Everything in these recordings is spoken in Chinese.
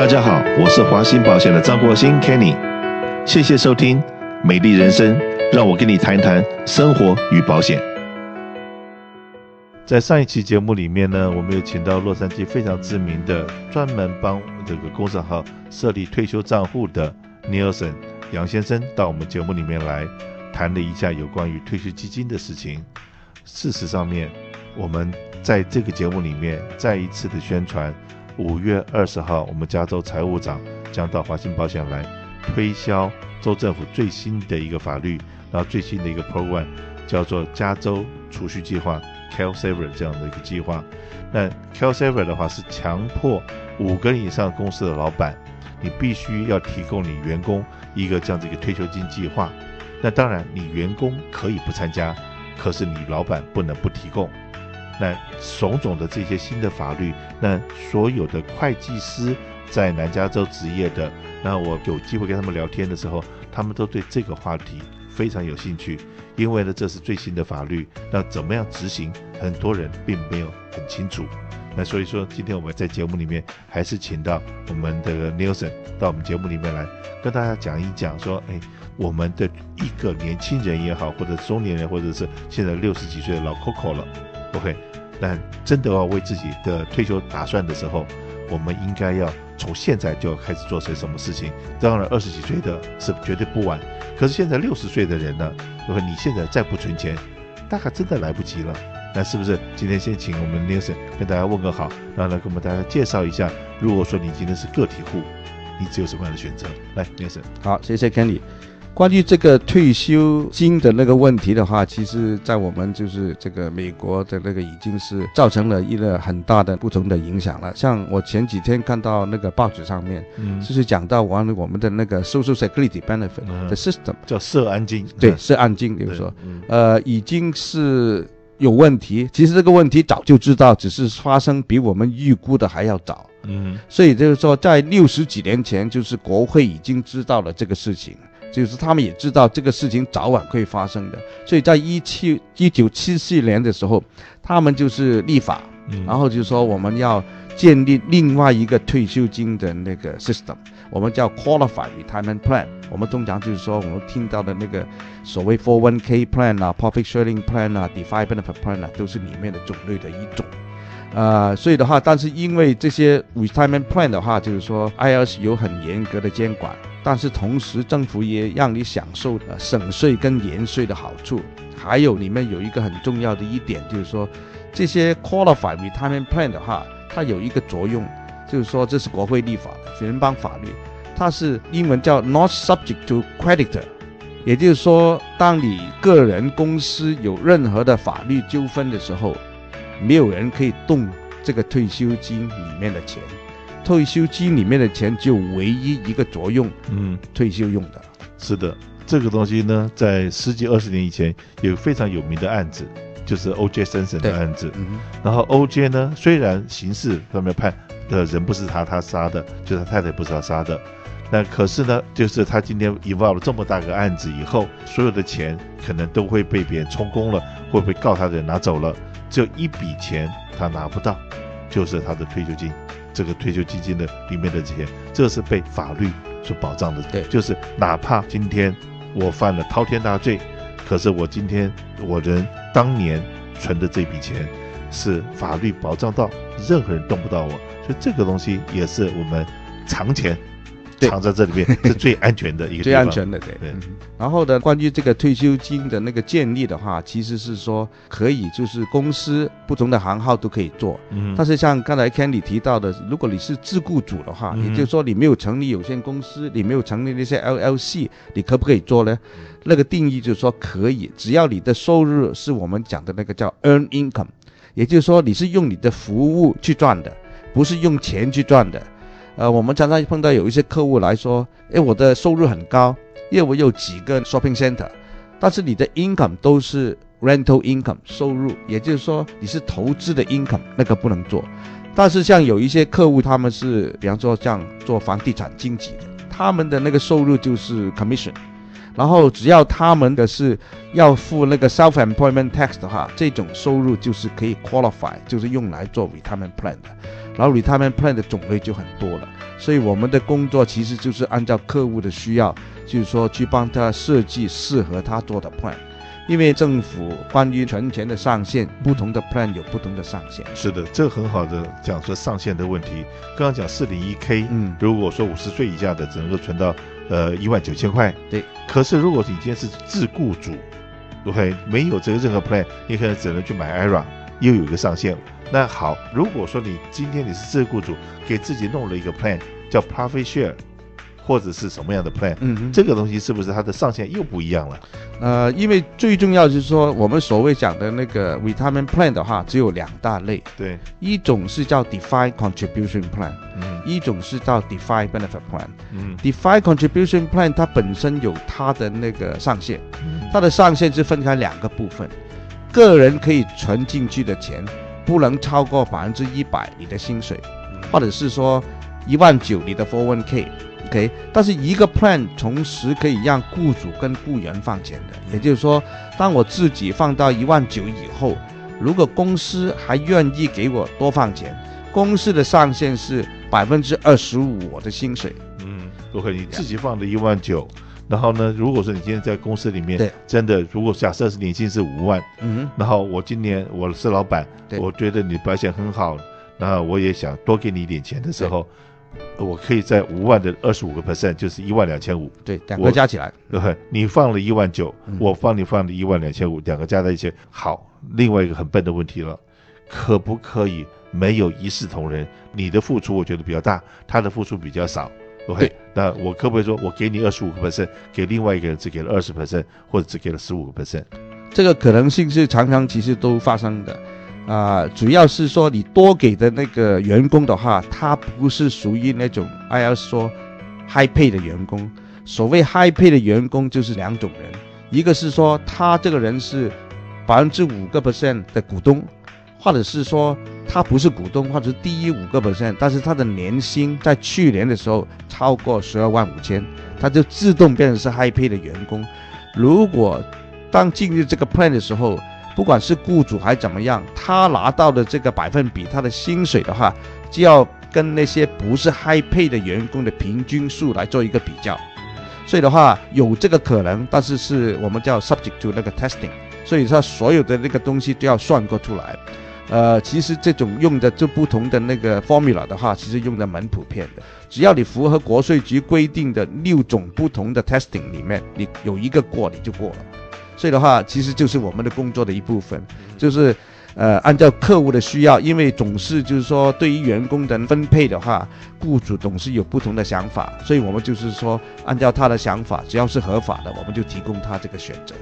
大家好，我是华兴保险的张国兴 Kenny，谢谢收听《美丽人生》，让我跟你谈谈生活与保险。在上一期节目里面呢，我们有请到洛杉矶非常知名的专门帮这个公司号设立退休账户的 Nelson 杨先生到我们节目里面来谈了一下有关于退休基金的事情。事实上面，我们在这个节目里面再一次的宣传。五月二十号，我们加州财务长将到华兴保险来推销州政府最新的一个法律，然后最新的一个 program 叫做加州储蓄计划 CalSaver 这样的一个计划。那 CalSaver 的话是强迫五个以上公司的老板，你必须要提供你员工一个这样子一个退休金计划。那当然，你员工可以不参加，可是你老板不能不提供。那种种的这些新的法律，那所有的会计师在南加州执业的，那我有机会跟他们聊天的时候，他们都对这个话题非常有兴趣，因为呢，这是最新的法律，那怎么样执行，很多人并没有很清楚。那所以说，今天我们在节目里面还是请到我们的 Nelson 到我们节目里面来跟大家讲一讲，说，哎，我们的一个年轻人也好，或者中年人，或者是现在六十几岁的老 Coco 了，OK。但真的要为自己的退休打算的时候，我们应该要从现在就开始做些什么事情。当然，二十几岁的是绝对不晚，可是现在六十岁的人呢，如果你现在再不存钱，大概真的来不及了。那是不是今天先请我们 Nelson 跟大家问个好，然后来给我们大家介绍一下，如果说你今天是个体户，你只有什么样的选择？来，Nelson。好，谢谢 Kenny。关于这个退休金的那个问题的话，其实，在我们就是这个美国的那个已经是造成了一个很大的不同的影响了。像我前几天看到那个报纸上面，嗯，就是讲到完了我们的那个 Social Security Benefit 的 system，叫社安金，对，社安金，比如说，呃，已经是有问题。其实这个问题早就知道，只是发生比我们预估的还要早。嗯，所以就是说，在六十几年前，就是国会已经知道了这个事情。就是他们也知道这个事情早晚会发生的，所以在一七一九七四年的时候，他们就是立法，然后就说我们要建立另外一个退休金的那个 system，我们叫 qualified retirement plan。我们通常就是说我们听到的那个所谓 401k plan 啊，profit sharing plan 啊，defined benefit plan 啊，都是里面的种类的一种。呃，所以的话，但是因为这些 retirement plan 的话，就是说 IRS 有很严格的监管。但是同时，政府也让你享受呃省税跟延税的好处。还有里面有一个很重要的一点，就是说这些 qualified retirement plan 的话，它有一个作用，就是说这是国会立法的联邦法律，它是英文叫 not subject to creditor，也就是说，当你个人公司有任何的法律纠纷的时候，没有人可以动这个退休金里面的钱。退休金里面的钱就唯一一个作用，嗯，退休用的。是的，这个东西呢，在十几二十年以前有非常有名的案子，就是 O.J. Simpson 的案子。嗯，然后 O.J. 呢，虽然刑事上面判的人不是他他杀的，就是他太太不是他杀的，那可是呢，就是他今天 involve 了这么大个案子以后，所有的钱可能都会被别人充公了，会不会告他的人拿走了？只有一笔钱他拿不到，就是他的退休金。这个退休基金的里面的钱，这是被法律所保障的。对，就是哪怕今天我犯了滔天大罪，可是我今天我人当年存的这笔钱，是法律保障到任何人动不到我，所以这个东西也是我们藏钱。藏在这里面是最安全的一个，最安全的对。对。然后呢，关于这个退休金的那个建立的话，其实是说可以，就是公司不同的行号都可以做。嗯。但是像刚才 Kenny 提到的，如果你是自雇主的话，也就是说你没有成立有限公司，你没有成立那些 LLC，你可不可以做呢？那个定义就是说可以，只要你的收入是我们讲的那个叫 earn income，也就是说你是用你的服务去赚的，不是用钱去赚的。呃，我们常常碰到有一些客户来说，诶，我的收入很高，因为我有几个 shopping center，但是你的 income 都是 rental income 收入，也就是说你是投资的 income，那个不能做。但是像有一些客户，他们是比方说像做房地产经纪的，他们的那个收入就是 commission，然后只要他们的是要付那个 self-employment tax 的话，这种收入就是可以 qualify，就是用来做 retirement plan 的。然后 retirement plan 的种类就很多了。所以我们的工作其实就是按照客户的需要，就是说去帮他设计适合他做的 plan。因为政府关于存钱的上限，不同的 plan 有不同的上限。是的，这很好的讲说上限的问题。刚刚讲四零一 K，嗯，如果说五十岁以下的只能够存到呃一万九千块，对。可是如果你今天是自雇主，OK，没有这个任何 plan，你可能只能去买 IRA，又有一个上限。那好，如果说你今天你是自雇主，给自己弄了一个 plan 叫 Profit Share。或者是什么样的 plan，嗯哼，这个东西是不是它的上限又不一样了？呃，因为最重要就是说，我们所谓讲的那个 retirement plan 的话，只有两大类，对，一种是叫 defined contribution plan，嗯，一种是叫 defined benefit plan，嗯，defined contribution plan 它本身有它的那个上限，嗯，它的上限是分开两个部分，个人可以存进去的钱不能超过百分之一百你的薪水，嗯，或者是说一万九你的 401k。OK，但是一个 plan 同时可以让雇主跟雇员放钱的，也就是说，当我自己放到一万九以后，如果公司还愿意给我多放钱，公司的上限是百分之二十五我的薪水。嗯，OK，你自己放的一万九，然后呢，如果说你今天在公司里面，真的，如果假设是年薪是五万，嗯，然后我今年我是老板，我觉得你表现很好，那我也想多给你一点钱的时候。我可以在五万的二十五个 percent，就是一万两千五。对，两个加起来，对，你放了一万九，我帮你放了一万两千五，两个加在一起。好，另外一个很笨的问题了，可不可以没有一视同仁？你的付出我觉得比较大，他的付出比较少。OK，那我可不可以说我给你二十五个 percent，给另外一个人只给了二十 percent，或者只给了十五个 percent？这个可能性是常常其实都发生的。啊、呃，主要是说你多给的那个员工的话，他不是属于那种 IRS 说 high pay 的员工。所谓 high pay 的员工就是两种人，一个是说他这个人是百分之五个 percent 的股东，或者是说他不是股东，或者是低于五个 percent，但是他的年薪在去年的时候超过十二万五千，他就自动变成是 high pay 的员工。如果当进入这个 plan 的时候，不管是雇主还怎么样，他拿到的这个百分比，他的薪水的话，就要跟那些不是 high pay 的员工的平均数来做一个比较。所以的话，有这个可能，但是是我们叫 subject to 那个 testing。所以说，所有的那个东西都要算过出来。呃，其实这种用的就不同的那个 formula 的话，其实用的蛮普遍的。只要你符合国税局规定的六种不同的 testing 里面，你有一个过，你就过了。所以的话，其实就是我们的工作的一部分，就是，呃，按照客户的需要，因为总是就是说，对于员工的分配的话，雇主总是有不同的想法，所以我们就是说，按照他的想法，只要是合法的，我们就提供他这个选择。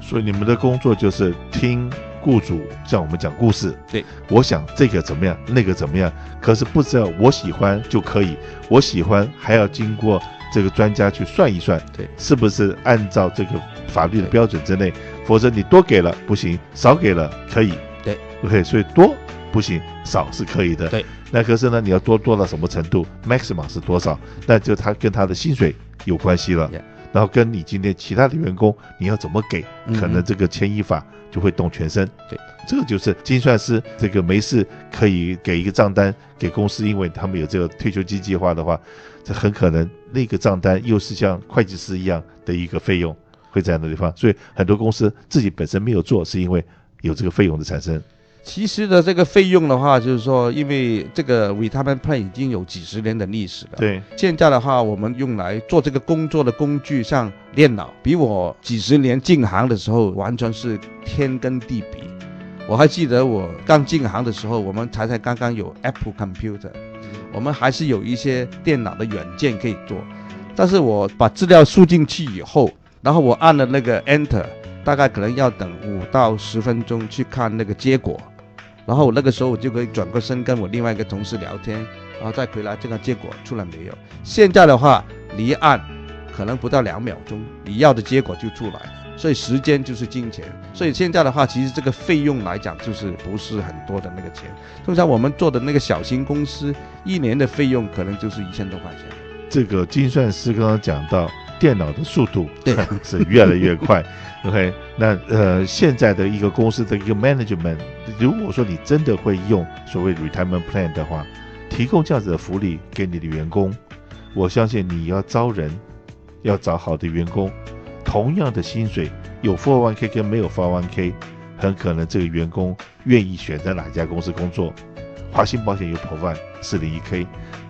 所以你们的工作就是听雇主向我们讲故事。对，我想这个怎么样，那个怎么样，可是不知道我喜欢就可以，我喜欢还要经过。这个专家去算一算，对，是不是按照这个法律的标准之内？否则你多给了不行，少给了可以。对，OK，所以多不行，少是可以的。对，那可是呢，你要多多到什么程度？maximum 是多少？那就他跟他的薪水有关系了。Yeah. 然后跟你今天其他的员工你要怎么给，可能这个牵一发就会动全身。对，这个就是精算师这个没事可以给一个账单给公司，因为他们有这个退休金计划的话。这很可能那个账单又是像会计师一样的一个费用会在那地方，所以很多公司自己本身没有做，是因为有这个费用的产生。其实的这个费用的话，就是说，因为这个 retirement plan 已经有几十年的历史了。对，现在的话，我们用来做这个工作的工具，像电脑，比我几十年进行的时候完全是天跟地比。我还记得我刚进行的时候，我们才才刚刚有 Apple Computer。我们还是有一些电脑的软件可以做，但是我把资料输进去以后，然后我按了那个 Enter，大概可能要等五到十分钟去看那个结果，然后我那个时候我就可以转过身跟我另外一个同事聊天，然后再回来这个结果出来没有？现在的话，离岸，可能不到两秒钟，你要的结果就出来。所以时间就是金钱，所以现在的话，其实这个费用来讲，就是不是很多的那个钱。通常我们做的那个小型公司，一年的费用可能就是一千多块钱。这个精算师刚刚讲到，电脑的速度对 是越来越快。OK，那呃，现在的一个公司的一个 management，如果说你真的会用所谓 retirement plan 的话，提供这样子的福利给你的员工，我相信你要招人，要找好的员工，同样的薪水，有 401k 跟没有 401k，很可能这个员工愿意选择哪家公司工作。华信保险有 provide 401k，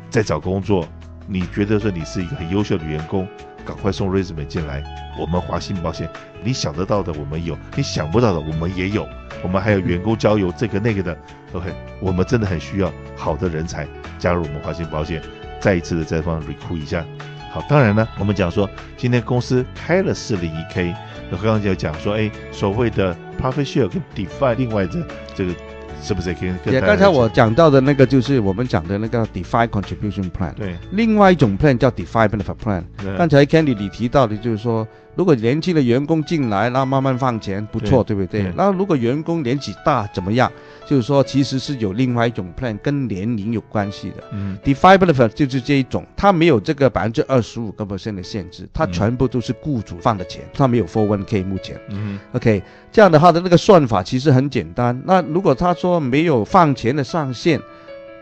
在找工作，你觉得说你是一个很优秀的员工，赶快送 resume 进来。我们华信保险，你想得到的我们有，你想不到的我们也有。我们还有员工交友这个那个的，OK，我们真的很需要好的人才加入我们华信保险，再一次的再帮 recruit 一下。好，当然呢，我们讲说今天公司开了 401k，那刚刚就讲说，哎，所谓的 profit share 跟 Define 另外的这个。是不是可以？也刚才我讲到的那个，就是我们讲的那个 defined contribution plan。对。另外一种 plan 叫 defined benefit plan。刚才 Candy 你提到的，就是说。如果年轻的员工进来，那慢慢放钱，不错，对，对不对？那如果员工年纪大怎么样？就是说，其实是有另外一种 plan，跟年龄有关系的。嗯，defined benefit 就是这一种，它没有这个百分之二十五个 percent 的限制，它全部都是雇主放的钱，它没有 for one k 目前。嗯，OK，这样的话的那个算法其实很简单。那如果他说没有放钱的上限，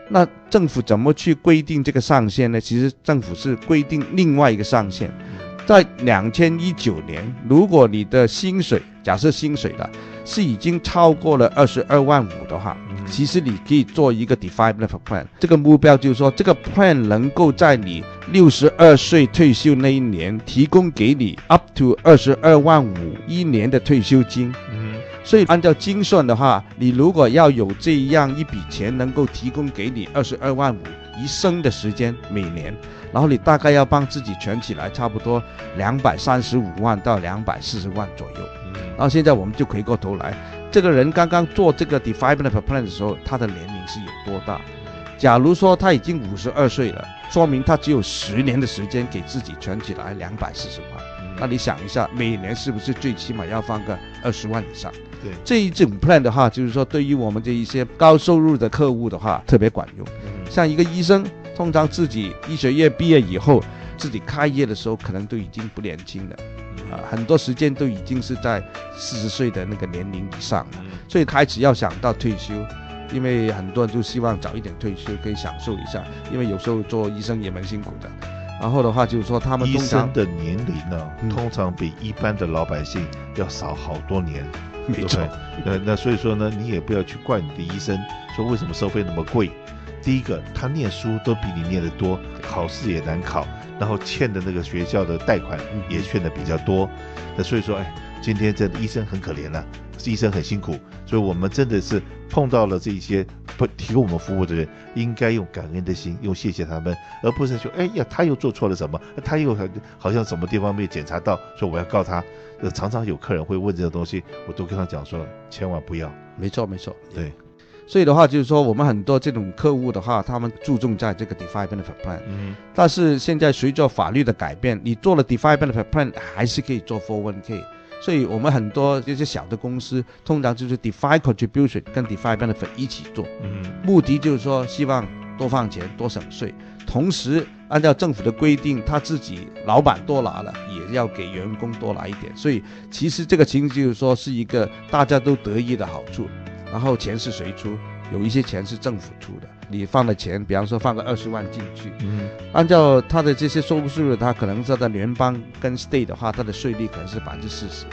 那政府怎么去规定这个上限呢？其实政府是规定另外一个上限。在两千一九年，如果你的薪水，假设薪水的是已经超过了二十二万五的话，其实你可以做一个 defined plan。这个目标就是说，这个 plan 能够在你六十二岁退休那一年提供给你 up to 二十二万五一年的退休金。嗯，所以按照精算的话，你如果要有这样一笔钱能够提供给你二十二万五一生的时间每年。然后你大概要帮自己存起来，差不多两百三十五万到两百四十万左右。然后现在我们就回过头来，这个人刚刚做这个 benefit plan 的时候，他的年龄是有多大？假如说他已经五十二岁了，说明他只有十年的时间给自己存起来两百四十万。那你想一下，每年是不是最起码要放个二十万以上？对，这一种 plan 的话，就是说对于我们这一些高收入的客户的话，特别管用。像一个医生。通常自己医学院毕业以后，自己开业的时候可能都已经不年轻了，啊，很多时间都已经是在四十岁的那个年龄以上了，所以开始要想到退休，因为很多人就希望早一点退休，可以享受一下，因为有时候做医生也蛮辛苦的。然后的话就是说，他们医生的年龄呢，通常比一般的老百姓要少好多年，没错。那那所以说呢，你也不要去怪你的医生，说为什么收费那么贵。第一个，他念书都比你念得多，考试也难考，然后欠的那个学校的贷款也欠的比较多，那所以说，哎，今天这医生很可怜了，医生很辛苦，所以我们真的是碰到了这一些不提供我们服务的人，应该用感恩的心，用谢谢他们，而不是说，哎呀，他又做错了什么，他又好像什么地方没有检查到，说我要告他。常常有客人会问这个东西，我都跟他讲说，千万不要。没错，没错，对。所以的话，就是说我们很多这种客户的话，他们注重在这个 defined benefit plan。嗯。但是现在随着法律的改变，你做了 defined benefit plan 还是可以做 401k。所以我们很多这些小的公司，通常就是 defined contribution 跟 defined benefit 一起做。嗯。目的就是说，希望多放钱，多省税，同时按照政府的规定，他自己老板多拿了，也要给员工多拿一点。所以其实这个情形就是说，是一个大家都得益的好处。然后钱是谁出？有一些钱是政府出的。你放的钱，比方说放个二十万进去，嗯，按照他的这些收入，他可能是在联邦跟 state 的话，他的税率可能是百分之四十。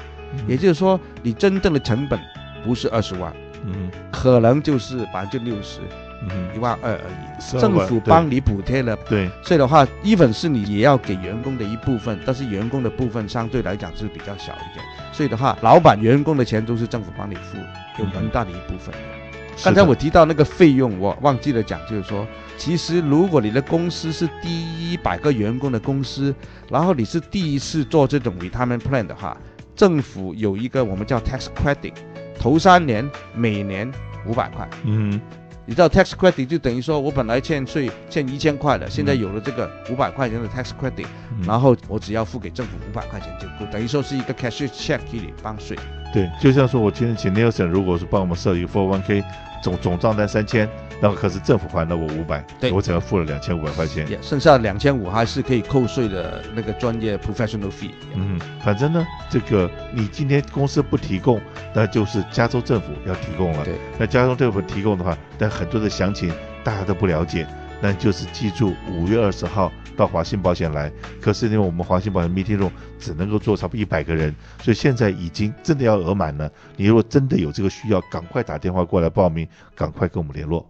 也就是说，你真正的成本不是二十万，嗯，可能就是百分之六十，嗯，一万二而已。政府帮你补贴了，对，所以的话，even 是你也要给员工的一部分，但是员工的部分相对来讲是比较小一点。所以的话，老板员工的钱都是政府帮你付。有很大的一部分。刚才我提到那个费用，我忘记了讲，就是说，其实如果你的公司是第一百个员工的公司，然后你是第一次做这种 retirement plan 的话，政府有一个我们叫 tax credit，头三年每年五百块。嗯。你知道 tax credit 就等于说我本来欠税欠一千块的，现在有了这个五百块钱的 tax credit，然后我只要付给政府五百块钱就够，等于说是一个 cash check 给你帮税。对，就像说我今天请 Nelson，如果是帮我们设一个 401k 总总账单三千，然后可是政府还了我五百，对，我只要付了两千五百块钱，yeah, 剩下两千五还是可以扣税的那个专业 professional fee。嗯，反正呢，这个你今天公司不提供，那就是加州政府要提供了。对，那加州政府提供的话，但很多的详情大家都不了解。那就是记住五月二十号到华信保险来。可是因为我们华信保险 meeting room 只能够坐差不多一百个人，所以现在已经真的要额满了。你如果真的有这个需要，赶快打电话过来报名，赶快跟我们联络。